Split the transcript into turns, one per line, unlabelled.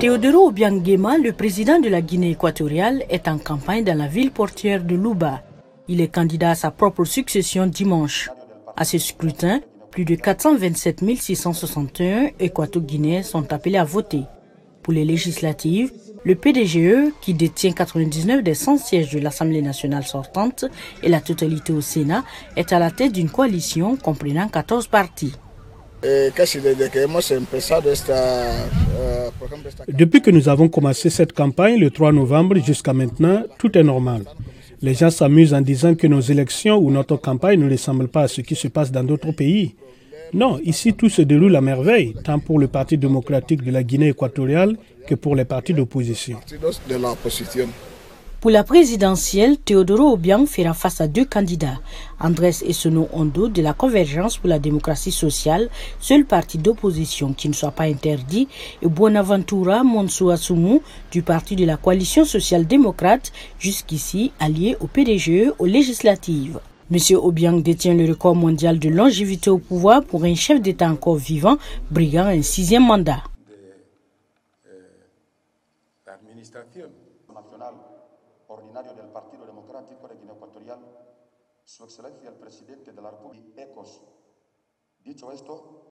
Teodoro Obiangema, le président de la Guinée équatoriale, est en campagne dans la ville portière de Luba. Il est candidat à sa propre succession dimanche. À ce scrutin, plus de 427 661 équato-guinéens sont appelés à voter. Pour les législatives, le PDGE, qui détient 99 des 100 sièges de l'Assemblée nationale sortante et la totalité au Sénat, est à la tête d'une coalition comprenant 14 partis.
Depuis que nous avons commencé cette campagne le 3 novembre jusqu'à maintenant, tout est normal. Les gens s'amusent en disant que nos élections ou notre campagne ne ressemblent pas à ce qui se passe dans d'autres pays. Non, ici tout se déroule à merveille, tant pour le Parti démocratique de la Guinée équatoriale que pour les partis d'opposition.
Pour la présidentielle, Teodoro Obiang fera face à deux candidats. Andrés Essono Ondo de la Convergence pour la démocratie sociale, seul parti d'opposition qui ne soit pas interdit, et Buenaventura Monsuasumu du parti de la coalition social-démocrate, jusqu'ici allié au PDGE aux législatives. Monsieur Obiang détient le record mondial de longévité au pouvoir pour un chef d'État encore vivant, briguant un sixième mandat.
Ordinario del Partido Democrático de Guinea Ecuatorial, Su Excelencia el Presidente de la República, ECOS. Dicho esto,